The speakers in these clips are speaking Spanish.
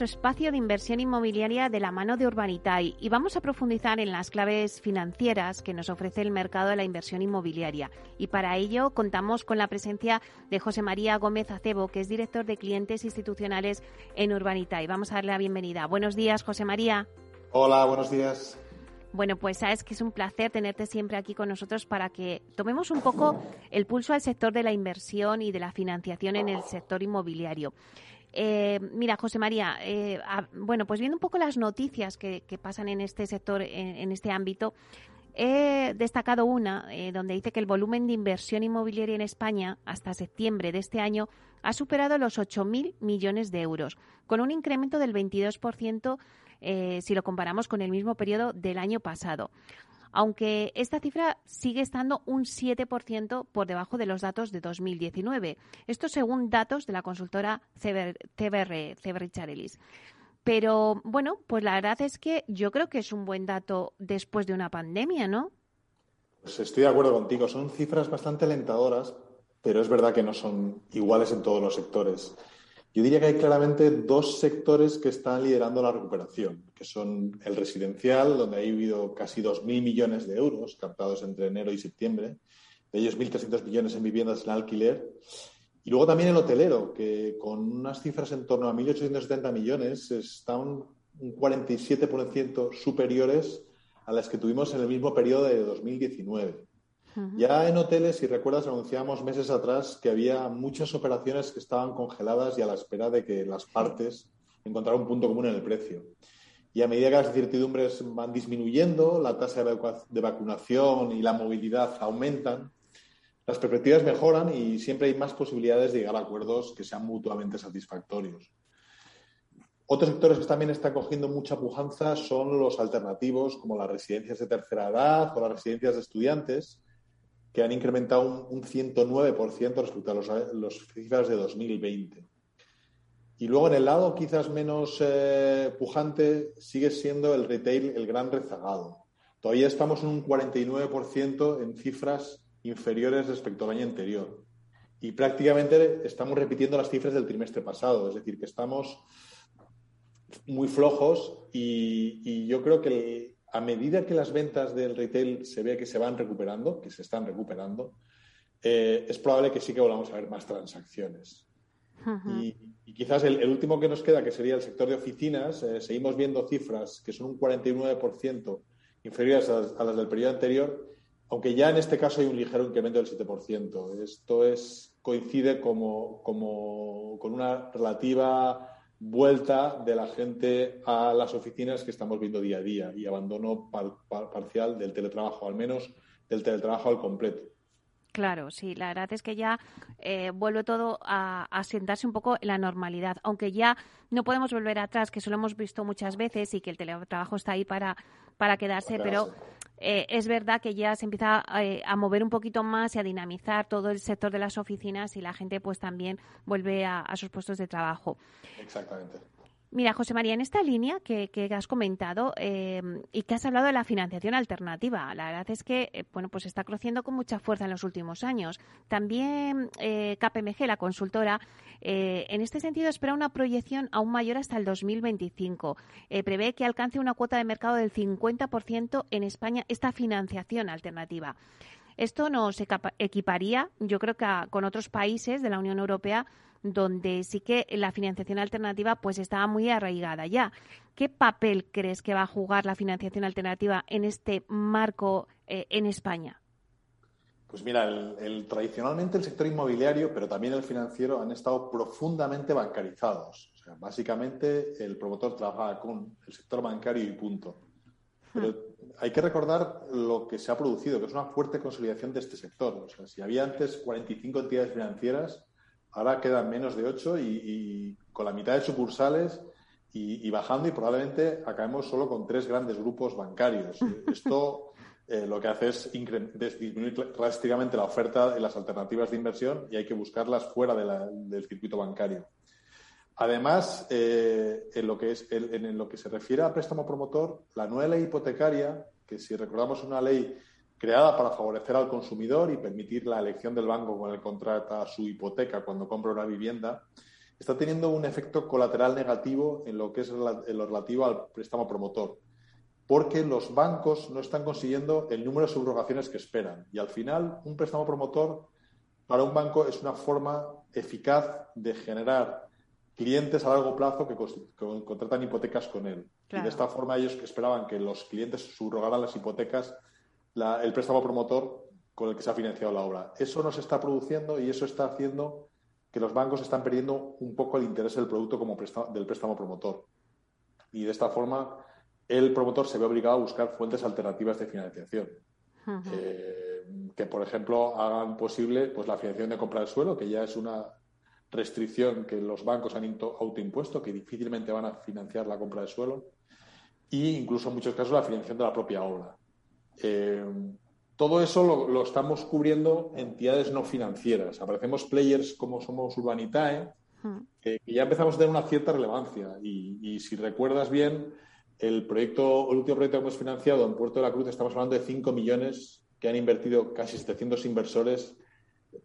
nuestro espacio de inversión inmobiliaria de la mano de Urbanitae y vamos a profundizar en las claves financieras que nos ofrece el mercado de la inversión inmobiliaria. Y para ello contamos con la presencia de José María Gómez Acebo, que es director de clientes institucionales en Urbanitae. Vamos a darle la bienvenida. Buenos días, José María. Hola, buenos días. Bueno, pues sabes que es un placer tenerte siempre aquí con nosotros para que tomemos un poco el pulso al sector de la inversión y de la financiación en el sector inmobiliario. Eh, mira, José María, eh, bueno, pues viendo un poco las noticias que, pasan en este sector, en, este ámbito, he destacado una eh, donde dice que el volumen de inversión inmobiliaria en España hasta septiembre de este año ha superado los 8.000 millones de euros, con un incremento del 22% si lo comparamos con el mismo periodo del año pasado aunque esta cifra sigue estando un 7% por debajo de los datos de 2019. Esto según datos de la consultora CBR, CBR Pero bueno, pues la verdad es que yo creo que es un buen dato después de una pandemia, ¿no? Pues estoy de acuerdo contigo. Son cifras bastante alentadoras, pero es verdad que no son iguales en todos los sectores. Yo diría que hay claramente dos sectores que están liderando la recuperación, que son el residencial, donde ha habido casi 2.000 millones de euros captados entre enero y septiembre, de ellos 1.300 millones en viviendas en alquiler, y luego también el hotelero, que con unas cifras en torno a 1.870 millones están un 47% superiores a las que tuvimos en el mismo periodo de 2019. Ya en hoteles, si recuerdas, anunciamos meses atrás que había muchas operaciones que estaban congeladas y a la espera de que las partes encontraran un punto común en el precio. Y a medida que las incertidumbres van disminuyendo, la tasa de vacunación y la movilidad aumentan, las perspectivas mejoran y siempre hay más posibilidades de llegar a acuerdos que sean mutuamente satisfactorios. Otros sectores que también están cogiendo mucha pujanza son los alternativos, como las residencias de tercera edad o las residencias de estudiantes, que han incrementado un, 109% respecto a los, cifras de 2020. Y luego en el lado quizás menos eh, pujante sigue siendo el retail el gran rezagado. Todavía estamos en un 49% en cifras inferiores respecto al año anterior. Y prácticamente estamos repitiendo las cifras del trimestre pasado, es decir, que estamos muy flojos y, y yo creo que a medida que las ventas del retail se ve que se van recuperando, que se están recuperando, eh, es probable que sí que volvamos a ver más transacciones. y, quizás el, último que nos queda, que sería el sector de oficinas, eh, seguimos viendo cifras que son un 49% inferiores a las, del periodo anterior, aunque ya en este caso hay un ligero incremento del 7%. Esto es, coincide como, como, con una relativa vuelta de la gente a las oficinas que estamos viendo día a día y abandono parcial del teletrabajo, al menos del teletrabajo al completo. Claro, sí, la verdad es que ya eh, vuelve todo a, a, sentarse un poco en la normalidad, aunque ya no podemos volver atrás, que eso lo hemos visto muchas veces y que el teletrabajo está ahí para, para quedarse, pero eh, es verdad que ya se empieza eh, a mover un poquito más y a dinamizar todo el sector de las oficinas y la gente pues también vuelve a sus puestos de trabajo. Exactamente. Mira, José María, en esta línea que, has comentado eh, y que has hablado de la financiación alternativa, la verdad es que eh, bueno, pues está creciendo con mucha fuerza en los últimos años. También eh, KPMG, la consultora, en este sentido espera una proyección aún mayor hasta el 2025. prevé que alcance una cuota de mercado del 50% en España esta financiación alternativa. Esto nos equiparía, yo creo que con otros países de la Unión Europea donde sí que la financiación alternativa pues estaba muy arraigada ya. ¿Qué papel crees que va a jugar la financiación alternativa en este marco eh, en España? Pues mira, el, tradicionalmente el sector inmobiliario, pero también el financiero, han estado profundamente bancarizados. O sea, básicamente el promotor trabajaba con el sector bancario y punto. Pero hay que recordar lo que se ha producido, que es una fuerte consolidación de este sector. O sea, si había antes 45 entidades financieras, Ahora quedan menos de ocho y, con la mitad de sucursales y, bajando y probablemente acabemos solo con tres grandes grupos bancarios. Esto eh, lo que hace es disminuir drásticamente la oferta de las alternativas de inversión y hay que buscarlas fuera del circuito bancario. Además, eh, en, lo que es, en, lo que se refiere a préstamo promotor, la nueva ley hipotecaria, que si recordamos una ley creada para favorecer al consumidor y permitir la elección del banco con el que contrata su hipoteca cuando compra una vivienda, está teniendo un efecto colateral negativo en lo que es lo relativo al préstamo promotor, porque los bancos no están consiguiendo el número de subrogaciones que esperan. Y al final, un préstamo promotor para un banco es una forma eficaz de generar clientes a largo plazo que, contratan hipotecas con él. Y de esta forma ellos esperaban que los clientes subrogaran las hipotecas, el préstamo promotor con el que se ha financiado la obra. Eso no se está produciendo y eso está haciendo que los bancos están perdiendo un poco el interés del producto como del préstamo promotor. Y de esta forma el promotor se ve obligado a buscar fuentes alternativas de financiación. Eh, que, por ejemplo, hagan posible pues, la financiación de compra del suelo, que ya es una restricción que los bancos han autoimpuesto, que difícilmente van a financiar la compra de suelo, e incluso en muchos casos la financiación de la propia obra. Eh, todo eso lo, estamos cubriendo entidades no financieras. Aparecemos players como somos Urbanitae, que ya empezamos a tener una cierta relevancia. Y, si recuerdas bien, el proyecto, el último proyecto que hemos financiado en Puerto de la Cruz, estamos hablando de 5 millones que han invertido casi 700 inversores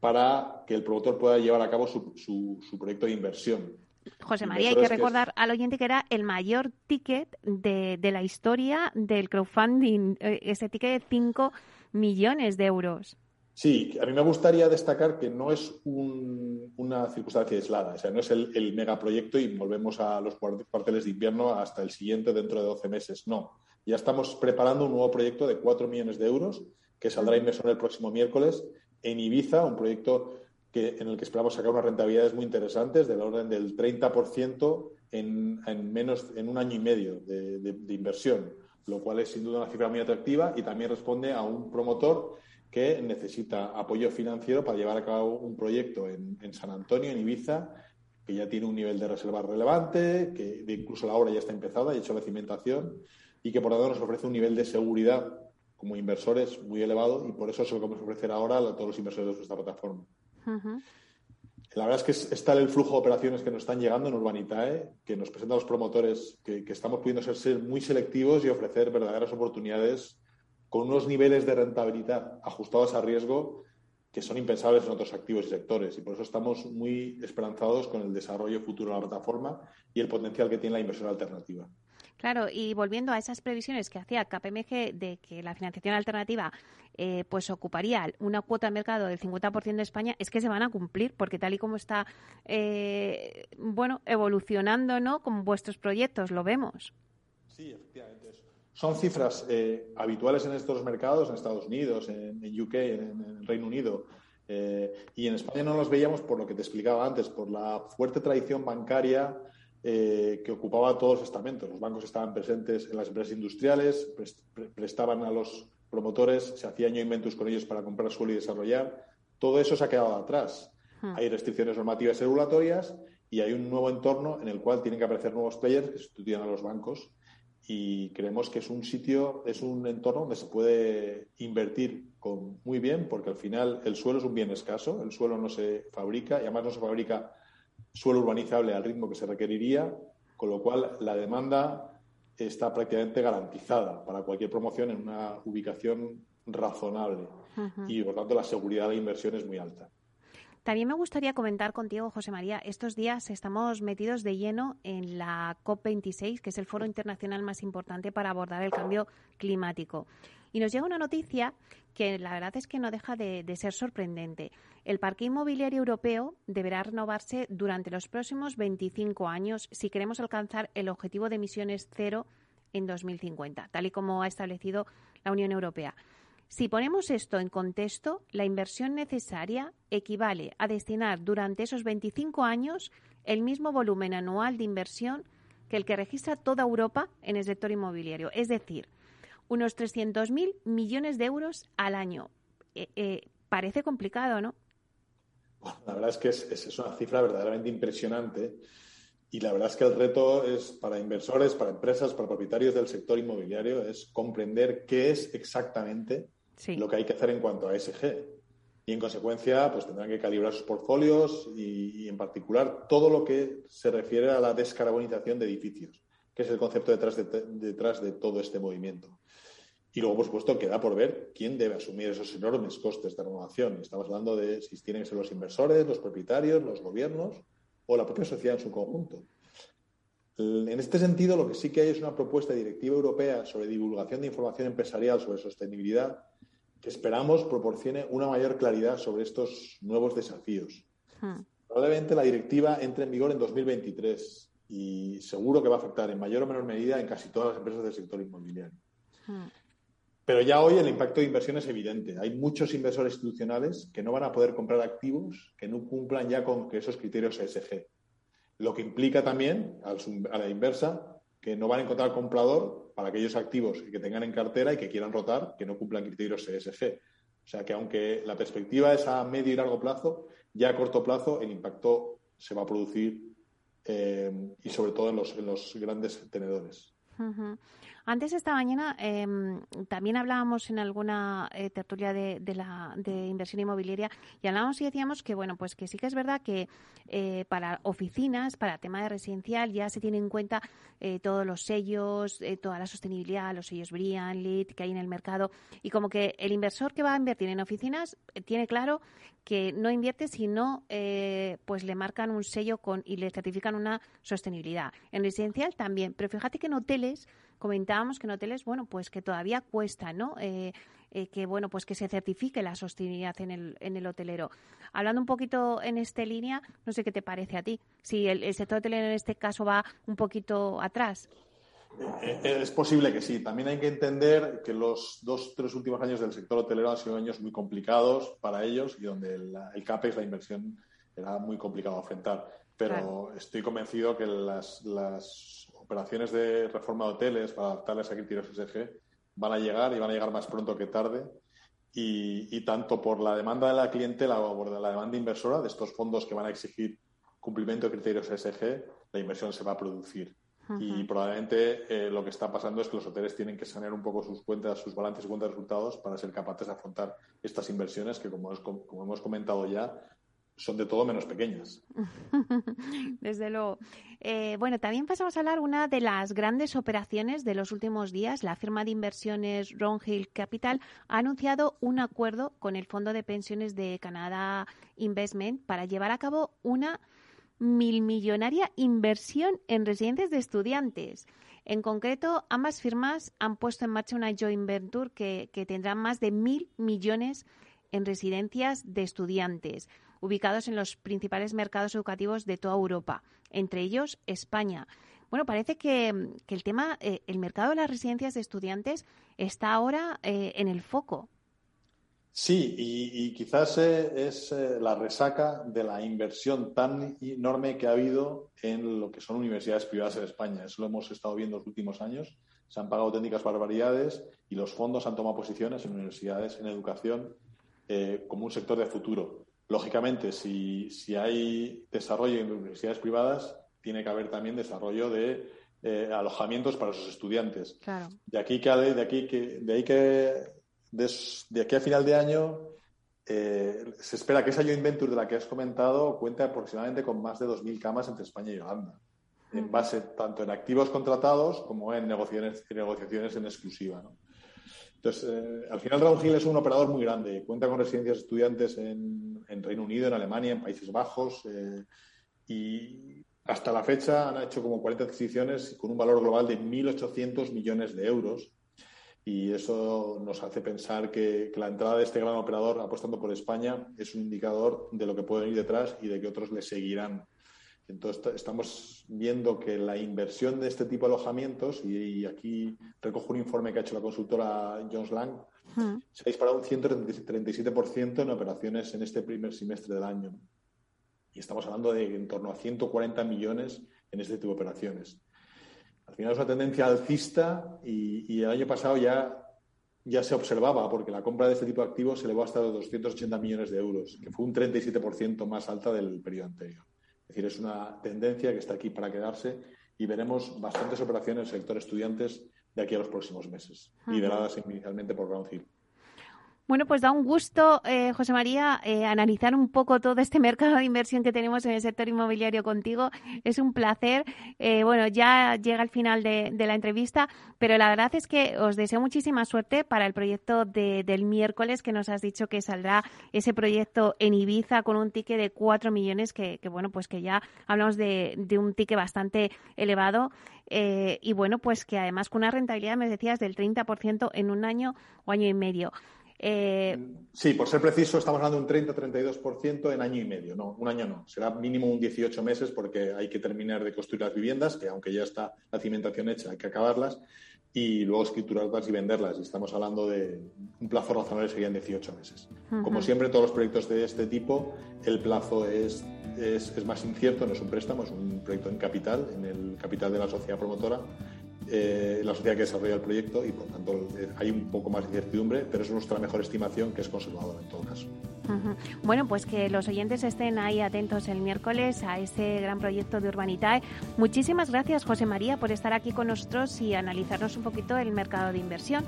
para que el promotor pueda llevar a cabo su, su, proyecto de inversión. José María, hay que recordar al oyente que era el mayor ticket de, de la historia del crowdfunding, eh, ese ticket de 5 millones de euros. Sí, a mí me gustaría destacar que no es una circunstancia aislada, o sea, no es el, el, megaproyecto y volvemos a los cuarteles de invierno hasta el siguiente dentro de 12 meses. No, ya estamos preparando un nuevo proyecto de 4 millones de euros que saldrá inversor el próximo miércoles en Ibiza, un proyecto que, en el que esperamos sacar unas rentabilidades muy interesantes, del orden del 30% en, en, menos, en un año y medio de, inversión, lo cual es sin duda una cifra muy atractiva y también responde a un promotor que necesita apoyo financiero para llevar a cabo un proyecto en, San Antonio, en Ibiza, que ya tiene un nivel de reserva relevante, que incluso la obra ya está empezada y hecho la cimentación, y que por lo tanto nos ofrece un nivel de seguridad como inversores muy elevado y por eso es lo que vamos a ofrecer ahora a todos los inversores de nuestra plataforma. La verdad es que está el flujo de operaciones que nos están llegando en Urbanitae, que nos presentan los promotores, que, estamos pudiendo ser, muy selectivos y ofrecer verdaderas oportunidades con unos niveles de rentabilidad ajustados a riesgo que son impensables en otros activos y sectores. Y por eso estamos muy esperanzados con el desarrollo futuro de la plataforma y el potencial que tiene la inversión alternativa. Claro, y volviendo a esas previsiones que hacía KPMG de que la financiación alternativa eh, pues ocuparía una cuota de mercado del 50% de España, es que se van a cumplir, porque tal y como está eh, bueno evolucionando ¿no? con vuestros proyectos, lo vemos. Sí, efectivamente. Son cifras eh, habituales en estos mercados, en Estados Unidos, en, UK, en, el Reino Unido. y en España no los veíamos por lo que te explicaba antes, por la fuerte tradición bancaria eh, que ocupaba todos los estamentos. Los bancos estaban presentes en las empresas industriales, prestaban a los promotores, se hacía año inventus con ellos para comprar suelo y desarrollar. Todo eso se ha quedado atrás. Hmm. Hay restricciones normativas y regulatorias y hay un nuevo entorno en el cual tienen que aparecer nuevos players que sustituyan a los bancos y creemos que es un sitio, es un entorno donde se puede invertir con, muy bien porque al final el suelo es un bien escaso, el suelo no se fabrica y además no se fabrica suelo urbanizable al ritmo que se requeriría, con lo cual la demanda está prácticamente garantizada para cualquier promoción en una ubicación razonable y por tanto la seguridad de inversión es muy alta. También me gustaría comentar contigo, José María, estos días estamos metidos de lleno en la COP26, que es el foro internacional más importante para abordar el cambio climático. Y nos llega una noticia que la verdad es que no deja de, ser sorprendente. El parque inmobiliario europeo deberá renovarse durante los próximos 25 años si queremos alcanzar el objetivo de emisiones cero en 2050, tal y como ha establecido la Unión Europea. Si ponemos esto en contexto, la inversión necesaria equivale a destinar durante esos 25 años el mismo volumen anual de inversión que el que registra toda Europa en el sector inmobiliario. Es decir, unos 300.000 millones de euros al año. Eh, eh, parece complicado, ¿no? la verdad es que es, una cifra verdaderamente impresionante Y la verdad es que el reto es para inversores, para empresas, para propietarios del sector inmobiliario, es comprender qué es exactamente lo que hay que hacer en cuanto a ESG. Y en consecuencia, pues tendrán que calibrar sus portfolios y, en particular todo lo que se refiere a la descarbonización de edificios, que es el concepto detrás de, detrás de todo este movimiento. Y luego, por supuesto, queda por ver quién debe asumir esos enormes costes de renovación. Estamos hablando de si tienen que ser los inversores, los propietarios, los gobiernos o la propia sociedad en su conjunto. En este sentido, lo que sí que hay es una propuesta directiva europea sobre divulgación de información empresarial sobre sostenibilidad que esperamos proporcione una mayor claridad sobre estos nuevos desafíos. Hmm. Probablemente la directiva entre en vigor en 2023 y seguro que va a afectar en mayor o menor medida en casi todas las empresas del sector inmobiliario. Hmm. Pero ya hoy el impacto de inversión es evidente. Hay muchos inversores institucionales que no van a poder comprar activos que no cumplan ya con esos criterios ESG. Lo que implica también, a la inversa, que no van a encontrar comprador para aquellos activos que tengan en cartera y que quieran rotar, que no cumplan criterios ESG. O sea que aunque la perspectiva es a medio y largo plazo, ya a corto plazo el impacto se va a producir eh, y sobre todo en los, en los grandes tenedores. Antes esta mañana em, también hablábamos en alguna eh, tertulia de, la de inversión inmobiliaria y hablábamos y decíamos que bueno pues que sí que es verdad que eh, para oficinas, para tema de residencial ya se tiene en cuenta eh, todos los sellos, toda la sostenibilidad, los sellos Brian, Lead que hay en el mercado y como que el inversor que va a invertir en oficinas tiene claro que no invierte si no pues le marcan un sello con y le certifican una sostenibilidad. En residencial también, pero fíjate que en hoteles comentábamos que en hoteles, bueno, pues que todavía cuesta, ¿no? Eh, eh, que bueno, pues que se certifique la sostenibilidad en el, en el hotelero. Hablando un poquito en esta línea, no sé qué te parece a ti. Si el, sector hotelero en este caso va un poquito atrás. Eh, es posible que sí. También hay que entender que los dos, tres últimos años del sector hotelero han sido años muy complicados para ellos y donde el, el CAPEX, la inversión, era muy complicado afrontar. Pero estoy convencido que las, las operaciones de reforma de hoteles para adaptarles a criterios SG van a llegar y van a llegar más pronto que tarde. Y, tanto por la demanda de la clientela o por la demanda inversora de estos fondos que van a exigir cumplimiento de criterios SG, la inversión se va a producir. Y probablemente eh, lo que está pasando es que los hoteles tienen que sanear un poco sus cuentas, sus balances y cuentas de resultados para ser capaces de afrontar estas inversiones que, como, como hemos comentado ya, son de todo menos pequeñas. Desde luego. Eh, bueno, también pasamos a hablar una de las grandes operaciones de los últimos días. La firma de inversiones Hill Capital ha anunciado un acuerdo con el Fondo de Pensiones de Canadá Investment para llevar a cabo una milmillonaria inversión en residencias de estudiantes. En concreto, ambas firmas han puesto en marcha una joint venture que, que tendrá más de mil millones en residencias de estudiantes ubicados en los principales mercados educativos de toda Europa, entre ellos España. Bueno, parece que, el tema, eh, el mercado de las residencias de estudiantes está ahora eh, en el foco. Sí, y, quizás eh, es la resaca de la inversión tan enorme que ha habido en lo que son universidades privadas en España. Eso lo hemos estado viendo en los últimos años. Se han pagado auténticas barbaridades y los fondos han tomado posiciones en universidades, en educación, como un sector de futuro. Lógicamente, si, si hay desarrollo en universidades privadas, tiene que haber también desarrollo de eh, alojamientos para sus estudiantes. De aquí que de aquí que de ahí que de, aquí a final de año eh, se espera que esa joint venture de la que has comentado cuente aproximadamente con más de 2.000 camas entre España y Holanda, en base tanto en activos contratados como en negociaciones, negociaciones en exclusiva. ¿no? Entonces, eh, al final Raúl Gil es un operador muy grande. Cuenta con residencias de estudiantes en, Reino Unido, en Alemania, en Países Bajos. Eh, y hasta la fecha han hecho como 40 adquisiciones con un valor global de 1.800 millones de euros. Y eso nos hace pensar que, que, la entrada de este gran operador apostando por España es un indicador de lo que puede ir detrás y de que otros le seguirán entonces, estamos viendo que la inversión de este tipo de alojamientos, y, aquí recojo un informe que ha hecho la consultora Jones Lang, se ha disparado un 137% en operaciones en este primer semestre del año. Y estamos hablando de en torno a 140 millones en este tipo de operaciones. Al final es una tendencia alcista y, el año pasado ya, ya se observaba, porque la compra de este tipo de activos se elevó hasta los 280 millones de euros, que fue un 37% más alta del periodo anterior. Decir, es una tendencia que está aquí para quedarse y veremos bastantes operaciones en el sector estudiantes de aquí a los próximos meses, lideradas inicialmente por Ground bueno, pues da un gusto, eh, José María, eh, analizar un poco todo este mercado de inversión que tenemos en el sector inmobiliario contigo. Es un placer. Eh, bueno, ya llega el final de, la entrevista, pero la verdad es que os deseo muchísima suerte para el proyecto del miércoles que nos has dicho que saldrá ese proyecto en Ibiza con un ticket de 4 millones, que, bueno, pues que ya hablamos de, de un ticket bastante elevado. y bueno, pues que además con una rentabilidad, me decías, del 30% en un año o año y medio. Eh, sí, por ser preciso, estamos hablando de un 30-32% en año y medio. No, un año no. Será mínimo un 18 meses porque hay que terminar de construir las viviendas, que aunque ya está la cimentación hecha, hay que acabarlas y luego escriturarlas y venderlas. Estamos hablando de un plazo razonable serían 18 meses. Como siempre, todos los proyectos de este tipo, el plazo es, es, es, más incierto, no es un préstamo, es un proyecto en capital, en el capital de la sociedad promotora eh, la sociedad que desarrolla el proyecto y por tanto eh, hay un poco más de incertidumbre, pero es nuestra mejor estimación que es conservadora en todo caso. Bueno, pues que los oyentes estén ahí atentos el miércoles a ese gran proyecto de Urbanitae. Muchísimas gracias, José María, por estar aquí con nosotros y analizarnos un poquito el mercado de inversión.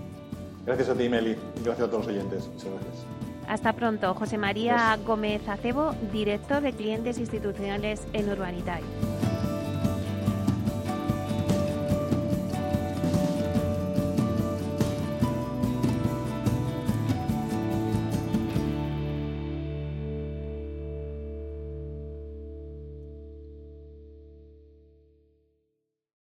Gracias a ti, Meli. Gracias a todos los oyentes. Muchas gracias. Hasta pronto. José María Gómez Acebo, director de clientes institucionales en Urbanitae.